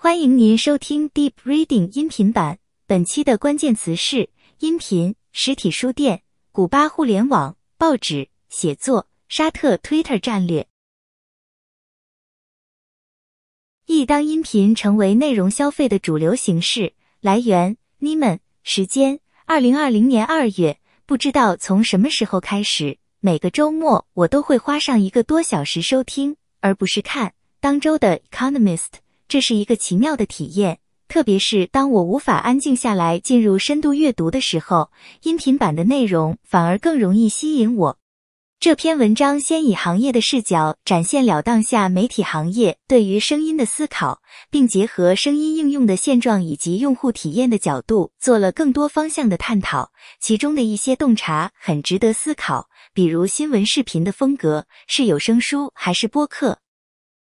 欢迎您收听 Deep Reading 音频版。本期的关键词是：音频、实体书店、古巴互联网、报纸、写作、沙特 Twitter 战略。一当音频成为内容消费的主流形式。来源：Niman。时间：二零二零年二月。不知道从什么时候开始，每个周末我都会花上一个多小时收听，而不是看当周的 Economist。这是一个奇妙的体验，特别是当我无法安静下来进入深度阅读的时候，音频版的内容反而更容易吸引我。这篇文章先以行业的视角展现了当下媒体行业对于声音的思考，并结合声音应用的现状以及用户体验的角度做了更多方向的探讨。其中的一些洞察很值得思考，比如新闻视频的风格是有声书还是播客？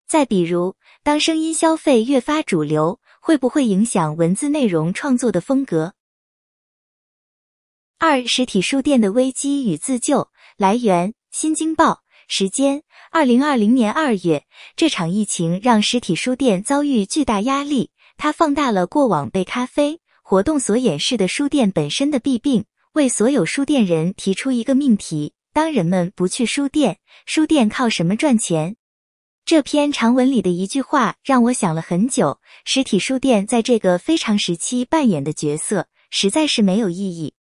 再比如。当声音消费越发主流，会不会影响文字内容创作的风格？二、实体书店的危机与自救。来源：新京报。时间：二零二零年二月。这场疫情让实体书店遭遇巨大压力，它放大了过往被咖啡活动所掩饰的书店本身的弊病，为所有书店人提出一个命题：当人们不去书店，书店靠什么赚钱？这篇长文里的一句话让我想了很久：实体书店在这个非常时期扮演的角色实在是没有意义。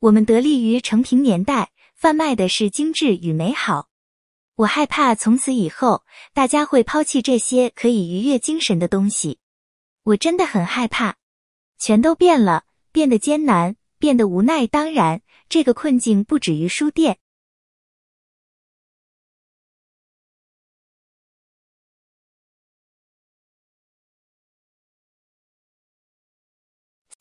我们得力于成平年代，贩卖的是精致与美好。我害怕从此以后大家会抛弃这些可以愉悦精神的东西。我真的很害怕，全都变了，变得艰难，变得无奈。当然，这个困境不止于书店。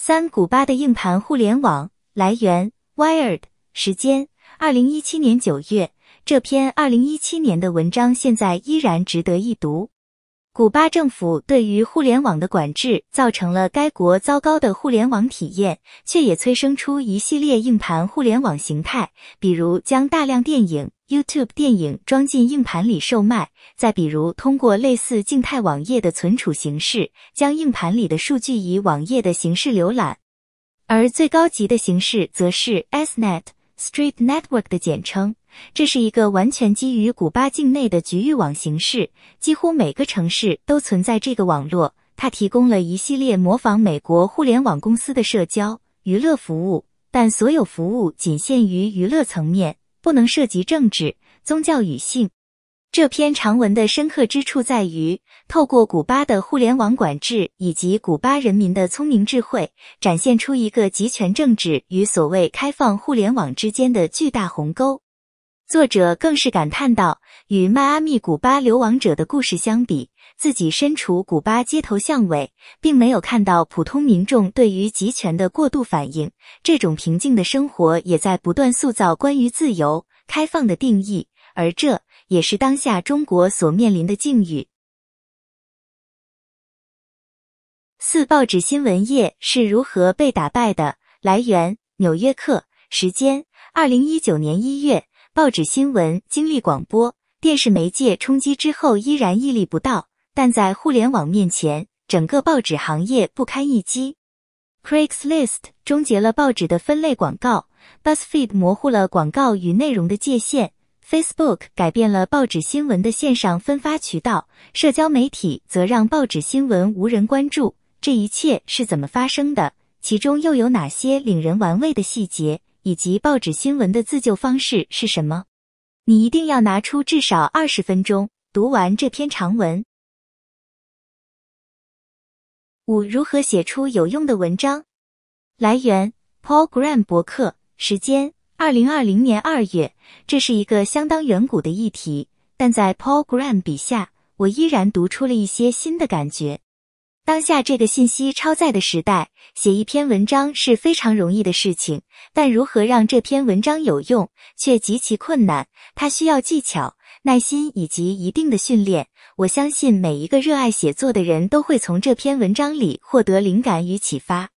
三古巴的硬盘互联网来源：Wired。时间：二零一七年九月。这篇二零一七年的文章现在依然值得一读。古巴政府对于互联网的管制，造成了该国糟糕的互联网体验，却也催生出一系列硬盘互联网形态，比如将大量电影。YouTube 电影装进硬盘里售卖，再比如通过类似静态网页的存储形式，将硬盘里的数据以网页的形式浏览。而最高级的形式则是 SNET（Street Network） 的简称，这是一个完全基于古巴境内的局域网形式，几乎每个城市都存在这个网络。它提供了一系列模仿美国互联网公司的社交娱乐服务，但所有服务仅限于娱乐层面。不能涉及政治、宗教与性。这篇长文的深刻之处在于，透过古巴的互联网管制以及古巴人民的聪明智慧，展现出一个集权政治与所谓开放互联网之间的巨大鸿沟。作者更是感叹道：“与迈阿密古巴流亡者的故事相比，自己身处古巴街头巷尾，并没有看到普通民众对于集权的过度反应。这种平静的生活也在不断塑造关于自由开放的定义，而这也是当下中国所面临的境遇。”四报纸新闻业是如何被打败的？来源：《纽约客》，时间：二零一九年一月。报纸新闻经历广播电视媒介冲击之后，依然屹立不倒，但在互联网面前，整个报纸行业不堪一击。Craigslist 终结了报纸的分类广告，BuzzFeed 模糊了广告与内容的界限，Facebook 改变了报纸新闻的线上分发渠道，社交媒体则让报纸新闻无人关注。这一切是怎么发生的？其中又有哪些令人玩味的细节？以及报纸新闻的自救方式是什么？你一定要拿出至少二十分钟读完这篇长文。五、如何写出有用的文章？来源：Paul Graham 博客。时间：二零二零年二月。这是一个相当远古的议题，但在 Paul Graham 笔下，我依然读出了一些新的感觉。当下这个信息超载的时代，写一篇文章是非常容易的事情，但如何让这篇文章有用，却极其困难。它需要技巧、耐心以及一定的训练。我相信每一个热爱写作的人都会从这篇文章里获得灵感与启发。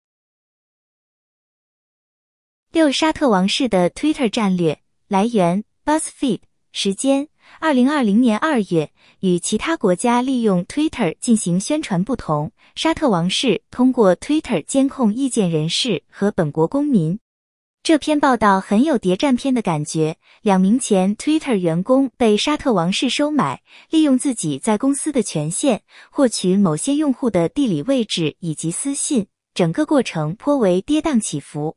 六沙特王室的 Twitter 战略来源：BuzzFeed。时间：二零二零年二月，与其他国家利用 Twitter 进行宣传不同，沙特王室通过 Twitter 监控意见人士和本国公民。这篇报道很有谍战片的感觉。两名前 Twitter 员工被沙特王室收买，利用自己在公司的权限，获取某些用户的地理位置以及私信，整个过程颇为跌宕起伏。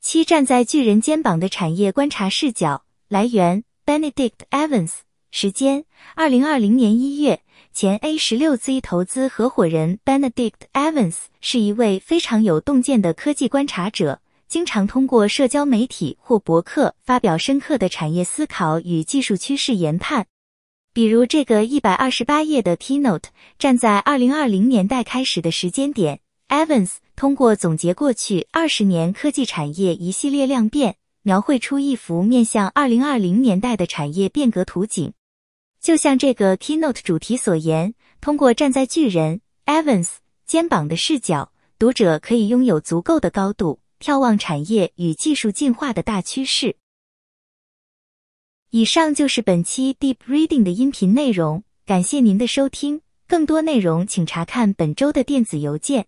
七站在巨人肩膀的产业观察视角。来源：Benedict Evans。时间：二零二零年一月。前 A 十六 Z 投资合伙人 Benedict Evans 是一位非常有洞见的科技观察者，经常通过社交媒体或博客发表深刻的产业思考与技术趋势研判。比如这个一百二十八页的 Keynote，站在二零二零年代开始的时间点，Evans 通过总结过去二十年科技产业一系列量变。描绘出一幅面向二零二零年代的产业变革图景，就像这个 keynote 主题所言，通过站在巨人 Evans 肩膀的视角，读者可以拥有足够的高度，眺望产业与技术进化的大趋势。以上就是本期 Deep Reading 的音频内容，感谢您的收听。更多内容请查看本周的电子邮件。